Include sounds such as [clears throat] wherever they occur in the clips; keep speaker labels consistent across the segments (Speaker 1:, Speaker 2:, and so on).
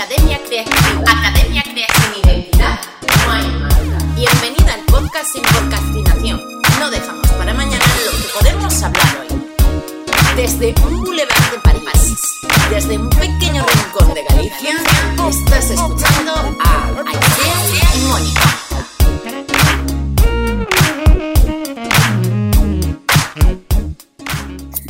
Speaker 1: Academia Creativa. Academia Creativa. Sin identidad no hay marca. Bienvenida al podcast sin podcastinación. No dejamos para mañana lo que podemos hablar hoy. Desde un boulevard de París, desde un pequeño rincón de Galicia, estás escuchando a Aisea y Mónica.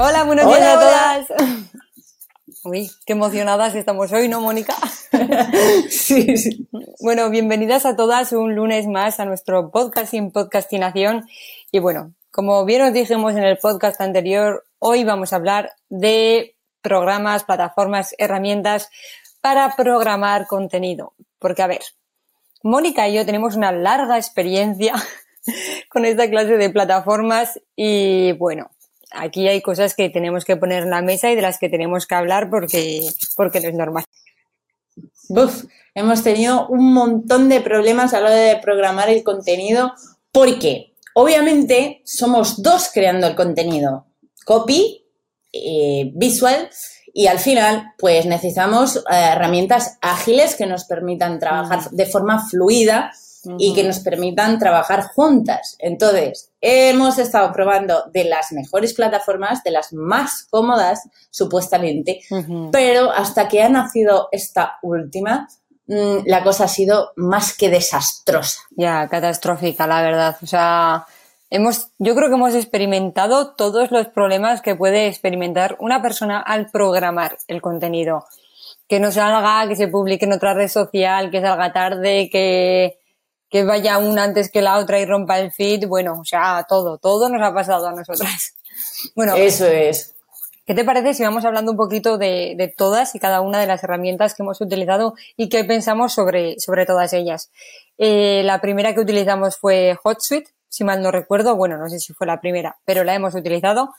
Speaker 2: Hola, buenos
Speaker 3: Hola,
Speaker 2: días a todas. Uy, qué emocionadas estamos hoy, ¿no, Mónica? [laughs]
Speaker 3: Sí, sí.
Speaker 2: Bueno, bienvenidas a todas un lunes más a nuestro podcast sin podcastinación. Y bueno, como bien os dijimos en el podcast anterior, hoy vamos a hablar de programas, plataformas, herramientas para programar contenido. Porque, a ver, Mónica y yo tenemos una larga experiencia [laughs] con esta clase de plataformas y bueno, aquí hay cosas que tenemos que poner en la mesa y de las que tenemos que hablar porque, porque no es normal.
Speaker 3: Buf, hemos tenido un montón de problemas a la hora de programar el contenido porque obviamente somos dos creando el contenido, copy, eh, visual y al final pues necesitamos eh, herramientas ágiles que nos permitan trabajar de forma fluida y que nos permitan trabajar juntas. Entonces, hemos estado probando de las mejores plataformas, de las más cómodas, supuestamente, pero hasta que ha nacido esta última, mm, la cosa ha sido más que desastrosa.
Speaker 2: Ya, catastrófica, la verdad. O sea, hemos, yo creo que hemos experimentado todos los problemas que puede experimentar una persona al programar el contenido. Que no salga, que se publique en otra red social, que salga tarde, que, que vaya una antes que la otra y rompa el feed. Bueno, o sea, todo, todo nos ha pasado a nosotras. [laughs] Bueno,
Speaker 3: Eso es.
Speaker 2: ¿Qué te parece si vamos hablando un poquito de, de todas y cada una de las herramientas que hemos utilizado y qué pensamos sobre, sobre todas ellas? Eh, la primera que utilizamos fue HotSuite, si mal no recuerdo. Bueno, no sé si fue la primera, pero la hemos utilizado.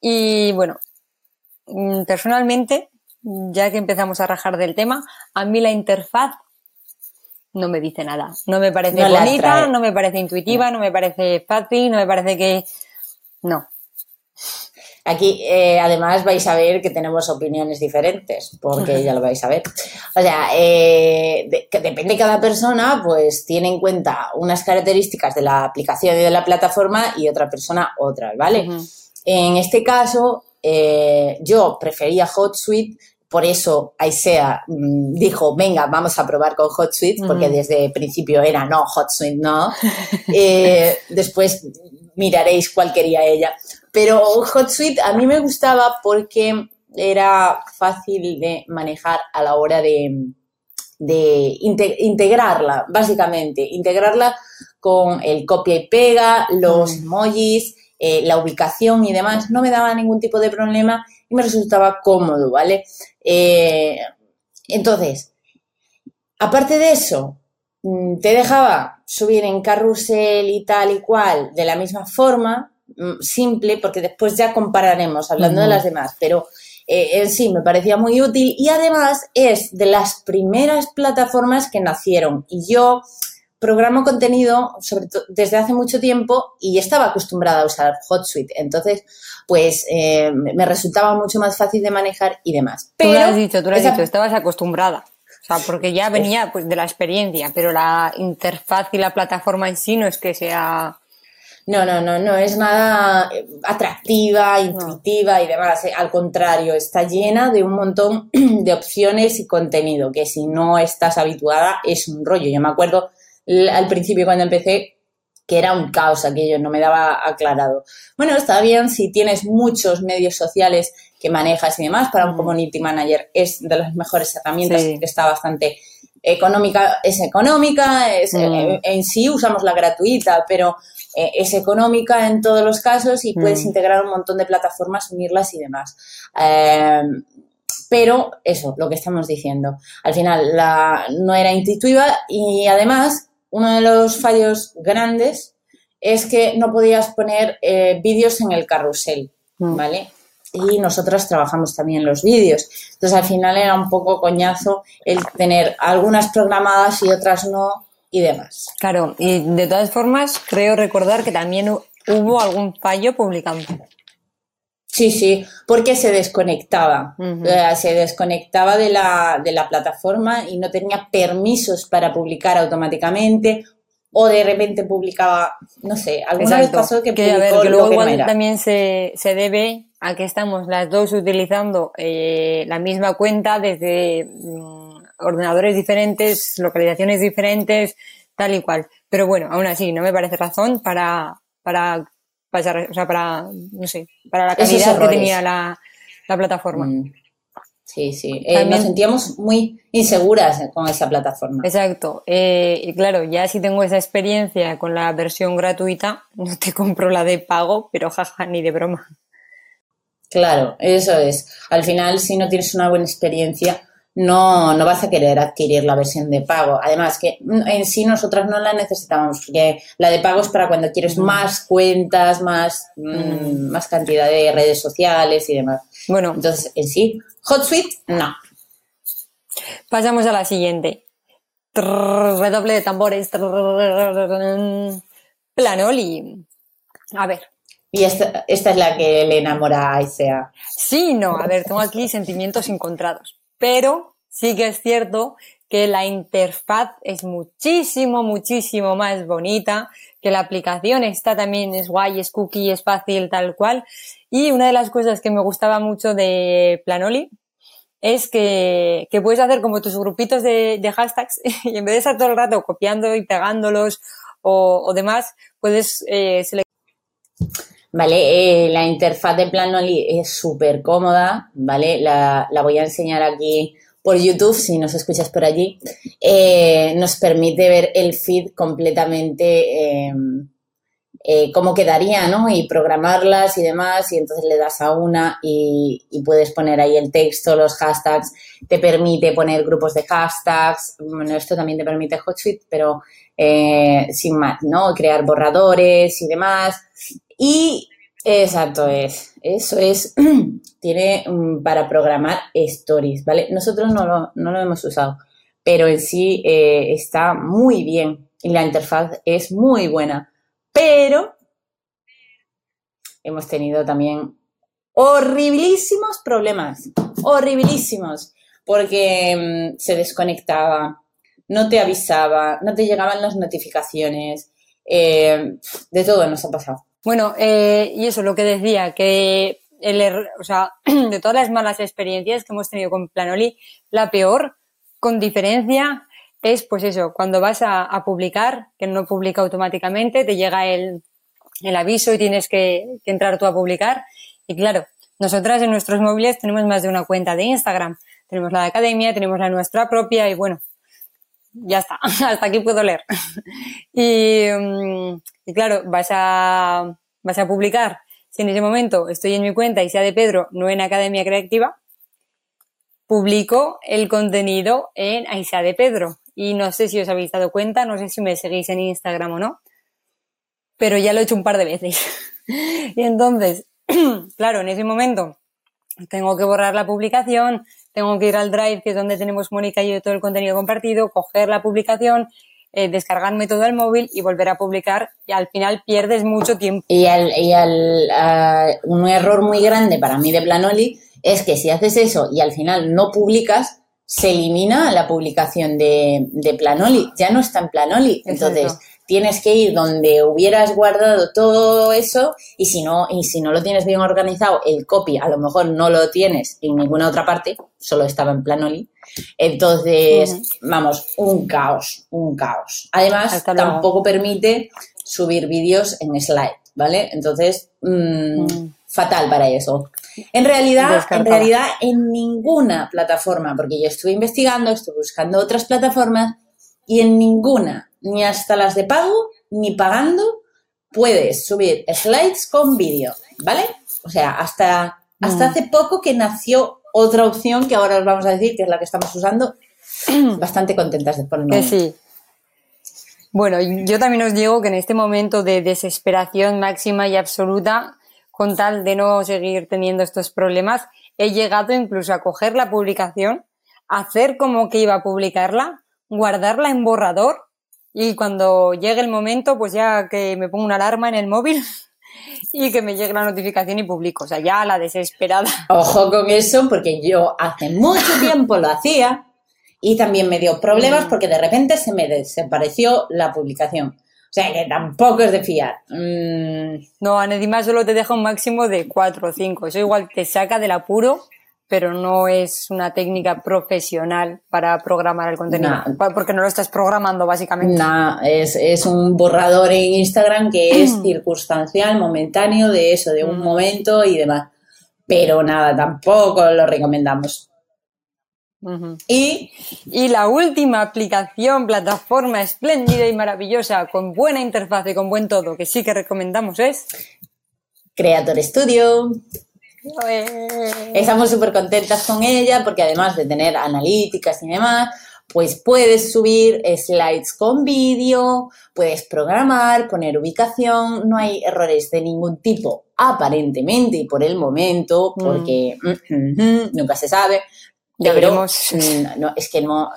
Speaker 2: Y bueno, mm, personalmente, ya que empezamos a rajar del tema, a mí la interfaz no me dice nada. No me parece
Speaker 3: No
Speaker 2: bonita, no me parece intuitiva, no me parece fácil, no me parece que... No,
Speaker 3: Aquí, eh, además, vais a ver que tenemos opiniones diferentes, porque ya lo vais a ver. O sea, eh, de- que depende de cada persona, pues tiene en cuenta unas características de la aplicación y de la plataforma y otra persona otras, ¿vale? En este caso, eh, yo prefería HotSuite, por eso Aisea mm, dijo, venga, vamos a probar con HotSuite, porque desde el principio era no, HotSuite no. [laughs] Eh, después miraréis cuál quería ella. Pero HotSuite a mí me gustaba porque era fácil de manejar a la hora de, de inte- integrarla, básicamente, integrarla con el copia y pega, los
Speaker 2: Mm.
Speaker 3: emojis, eh, la ubicación y demás, no me daba ningún tipo de problema y me resultaba cómodo, ¿vale? Eh, entonces, aparte de eso, mm, te dejaba subir en carrusel y tal y cual de la misma forma, mm, simple, porque después ya compararemos hablando de las demás, pero eh, en sí me parecía muy útil y además es de las primeras plataformas que nacieron y yo programo contenido sobre desde hace mucho tiempo y estaba acostumbrada a usar HotSuite, entonces pues eh, me resultaba mucho más fácil de manejar y demás.
Speaker 2: Tú lo has dicho, tú lo has
Speaker 3: esa-
Speaker 2: dicho, estabas acostumbrada. O sea, porque ya venía pues, de la experiencia, pero la interfaz y la plataforma en sí no es que sea.
Speaker 3: No, no, no, no es nada eh, atractiva, intuitiva y demás. eh, Al contrario, está llena de un montón [clears throat] de opciones y contenido que si no estás habituada es un rollo. Yo me acuerdo al principio cuando empecé que era un caos aquello, no me daba aclarado. Bueno, está bien si tienes muchos medios sociales que manejas y demás, para un community manager es de las mejores herramientas,
Speaker 2: Sí.
Speaker 3: está bastante económica, es económica, es,
Speaker 2: Mm.
Speaker 3: eh, en sí usamos la gratuita, pero eh, es económica en todos los casos y puedes
Speaker 2: Mm.
Speaker 3: integrar un montón de plataformas, unirlas y demás. Eh, pero eso, lo que estamos diciendo. Al final la, no era intuitiva y además uno de los fallos grandes es que no podías poner eh, vídeos en el carrusel,
Speaker 2: Mm.
Speaker 3: ¿vale? Y nosotras trabajamos también los vídeos. Entonces al final era un poco coñazo el tener algunas programadas y otras no y demás.
Speaker 2: Claro, y de todas formas, creo recordar que también hu- hubo algún fallo publicando.
Speaker 3: Sí, sí, porque se desconectaba. se desconectaba de la, de la plataforma y no tenía permisos para publicar automáticamente o de repente publicaba, no sé, alguna vez pasó que,
Speaker 2: que, a ver, que luego igual también se, se debe a que estamos las dos utilizando eh, la misma cuenta desde mm, ordenadores diferentes, localizaciones diferentes, tal y cual. Pero bueno, aún así, no me parece razón para, para o sea, para, no sé, para la calidad que tenía la, la plataforma. Mm.
Speaker 3: Sí, sí. Eh, nos sentíamos muy inseguras con esa plataforma.
Speaker 2: Exacto. Eh, y claro, ya si tengo esa experiencia con la versión gratuita, [laughs] no te compro la de pago, pero jaja, ni de broma.
Speaker 3: Claro, eso es. Al final, si no tienes una buena experiencia, no, no vas a querer adquirir la versión de pago. Además, que en sí nosotras no la necesitamos, porque la de pago es para cuando quieres mm. más cuentas, más, mm, mm. más cantidad de redes sociales y demás. Bueno. Entonces, en sí, HotSuite, no.
Speaker 2: Pasamos a la siguiente. Redoble de tambores. Planoli. A ver,
Speaker 3: y esta, esta, es la que le enamora a Isea.
Speaker 2: Sí, no, a ver, tengo aquí sentimientos encontrados pero sí que es cierto que la interfaz es muchísimo, muchísimo más bonita, que la aplicación está también, es guay, es cookie, es fácil, tal cual. Y una de las cosas que me gustaba mucho de Planoli es que, que puedes hacer como tus grupitos de, hashtags [laughs] y en vez de estar todo el rato copiando y pegándolos o, demás, puedes eh, seleccionar
Speaker 3: ¿vale? Eh, la interfaz de Planoli es súper cómoda, ¿vale? La, la, voy a enseñar aquí por YouTube, si nos escuchas por allí. Eh, nos permite ver el feed completamente eh, eh, cómo quedaría, ¿no? Y programarlas y demás, y entonces le das a una y, puedes poner ahí el texto, los hashtags, te permite poner grupos de hashtags, bueno, esto también te permite HotSuite, pero sin más, ¿no? Crear borradores y demás. Y exacto es, eso es, [clears throat] tiene mm, para programar stories, ¿vale? Nosotros no lo, no lo hemos usado, pero en sí eh, está muy bien y la interfaz es muy buena, pero hemos tenido también horribilísimos problemas, horribilísimos, porque mm, se desconectaba, no te avisaba, no te llegaban las notificaciones, eh, de todo nos ha pasado.
Speaker 2: Bueno, eh, y eso, lo que decía, que el o sea, [clears throat] de todas las malas experiencias que hemos tenido con Planoli, la peor, con diferencia, es pues eso, cuando vas a, publicar, que no publica automáticamente, te llega el, el aviso y tienes que, que, entrar tú a publicar. Y claro, nosotras en nuestros móviles tenemos más de una cuenta de Instagram. Tenemos la de academia, tenemos la nuestra propia y bueno, ya está, [laughs] hasta aquí puedo leer. Mm, y, claro, vas a, vas a publicar. Si en ese momento estoy en mi cuenta y sea de Pedro, no en Academia Creativa, publico el contenido en Aisha de Pedro. Y no sé si os habéis dado cuenta, no sé si me seguís en Instagram o no, pero ya lo he hecho un par de veces. [laughs] y entonces, [clears throat] claro, en ese momento tengo que borrar la publicación, tengo que ir al Drive, que es donde tenemos Mónica y yo todo el contenido compartido, coger la publicación, eh, descargarme todo el móvil y volver a publicar y al final pierdes mucho tiempo.
Speaker 3: Y, al, y al, un error muy grande para mí de Planoli es que si haces eso y al final no publicas, se elimina la publicación de, de Planoli, ya no está en Planoli. Entonces, tienes que ir donde hubieras guardado todo eso y si no, y si no lo tienes bien organizado, el copy a lo mejor no lo tienes en ninguna otra parte, solo estaba en Planoli. Entonces, vamos, un caos, un caos. Además, tampoco permite subir vídeos en slide, ¿vale? Entonces, mm, mm. fatal para eso. En realidad, en realidad, en ninguna plataforma, porque yo estuve investigando, estuve buscando otras plataformas y en ninguna ni hasta las de pago, ni pagando, puedes subir slides con vídeo, ¿vale? O sea, hasta, hasta mm. hace poco que nació otra opción que ahora os vamos a decir, que es la que estamos usando, [clears throat] bastante contentas de ponerlo.
Speaker 2: sí. Bueno, yo también os digo que en este momento de desesperación máxima y absoluta, con tal de no seguir teniendo estos problemas, he llegado incluso a coger la publicación, hacer como que iba a publicarla, guardarla en borrador y cuando llegue el momento, pues ya que me pongo una alarma en el móvil [laughs] y que me llegue la notificación y publico. O sea, ya la desesperada.
Speaker 3: Ojo con eso, porque yo hace mucho [laughs] tiempo lo hacía y también me dio problemas
Speaker 2: Mm.
Speaker 3: porque de repente se me desapareció la publicación. O sea que tampoco es de fiar. Mm,
Speaker 2: No, encima solo te deja un máximo de 4 o 5. Eso igual te saca del apuro, pero no es una técnica profesional para programar el contenido. Porque no lo estás programando, básicamente.
Speaker 3: Nah, es, es un borrador en Instagram que es [clears throat] circunstancial, momentáneo, de eso, de un
Speaker 2: Mm.
Speaker 3: momento y demás. Pero nada, tampoco lo recomendamos. Y
Speaker 2: Y la última aplicación, plataforma espléndida y maravillosa, con buena interfaz y con buen todo, que sí que recomendamos es...
Speaker 3: Creator Studio, Estamos súper contentas con ella porque además de tener analíticas y demás, pues puedes subir slides con vídeo, puedes programar, poner ubicación, no hay errores de ningún tipo aparentemente y por el momento,
Speaker 2: Mm.
Speaker 3: porque mm, mm, mm, nunca se sabe.
Speaker 2: Ya
Speaker 3: pero,
Speaker 2: veremos.
Speaker 3: No, es que no,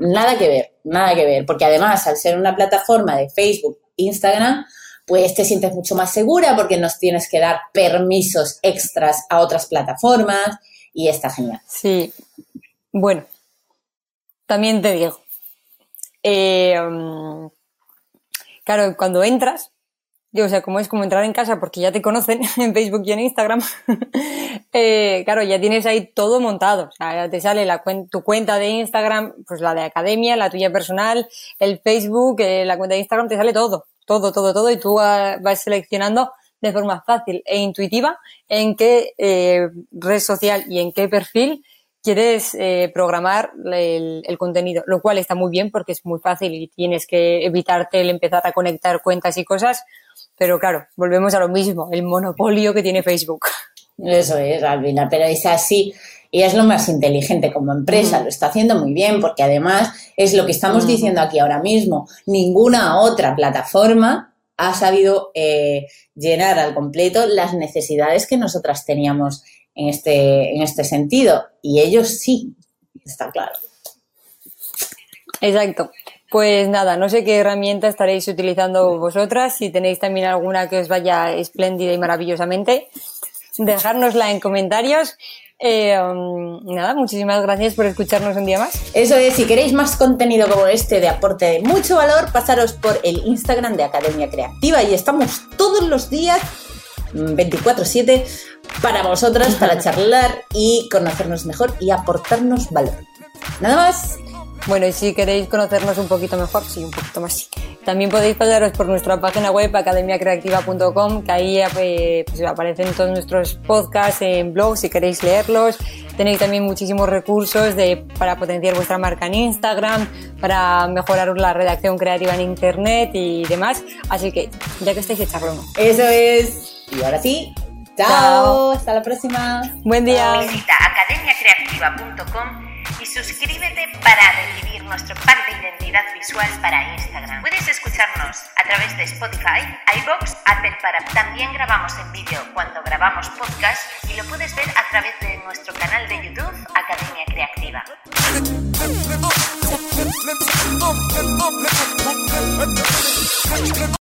Speaker 3: nada que ver, nada que ver, porque además al ser una plataforma de Facebook, Instagram, pues te sientes mucho más segura porque nos tienes que dar permisos extras a otras plataformas y está genial.
Speaker 2: Sí. Bueno, también te digo. eh, claro, cuando entras, yo, o sea, como es como entrar en casa porque ya te conocen [laughs] en Facebook y en Instagram, [laughs] eh, claro, ya tienes ahí todo montado. O sea, ya te sale la tu cuenta de Instagram, pues la de academia, la tuya personal, el Facebook, eh, la cuenta de Instagram, te sale todo, todo, todo, todo, y tú vas seleccionando de forma fácil e intuitiva en qué eh, red social y en qué perfil quieres eh, programar el, el contenido, lo cual está muy bien porque es muy fácil y tienes que evitarte el empezar a conectar cuentas y cosas, pero claro, volvemos a lo mismo, el monopolio que tiene Facebook.
Speaker 3: Eso es, Albina, pero es así. Y es lo más inteligente como empresa, lo está haciendo muy bien, porque además es lo que estamos diciendo aquí ahora mismo. Ninguna otra plataforma ha sabido eh, llenar al completo las necesidades que nosotras teníamos en este, en este sentido. Y ellos sí, está claro.
Speaker 2: Exacto. Pues nada, no sé qué herramienta estaréis utilizando vosotras, si tenéis también alguna que os vaya espléndida y maravillosamente, dejárnosla en comentarios. Eh, um, nada, muchísimas gracias por escucharnos un día más.
Speaker 3: Eso es, si queréis más contenido como este de aporte de mucho valor, pasaros por el Instagram de Academia Creativa y estamos todos los días mm, 24/7 para vosotras, para [laughs] charlar y conocernos mejor y aportarnos valor. Nada más.
Speaker 2: Bueno, y si queréis conocernos un poquito mejor, sí, un poquito más. También podéis pasaros por nuestra página web academiacreativa.com, que ahí eh, pues, aparecen todos nuestros podcasts en blog si queréis leerlos. Tenéis también muchísimos recursos de, para potenciar vuestra marca en Instagram, para mejorar la redacción creativa en Internet y demás. Así que, ya que estáis, echarlo uno.
Speaker 3: Eso es. Y ahora sí. Chao.
Speaker 2: Chao.
Speaker 3: Hasta la próxima.
Speaker 2: Buen día.
Speaker 1: Visita academiacreativa.com y suscríbete para recibir nuestro pack de identidad visual para Instagram. Puedes escucharnos a través de Spotify, iBox, Apple para también grabamos en vídeo cuando grabamos podcast y lo puedes ver a través de nuestro canal de YouTube Academia Creativa.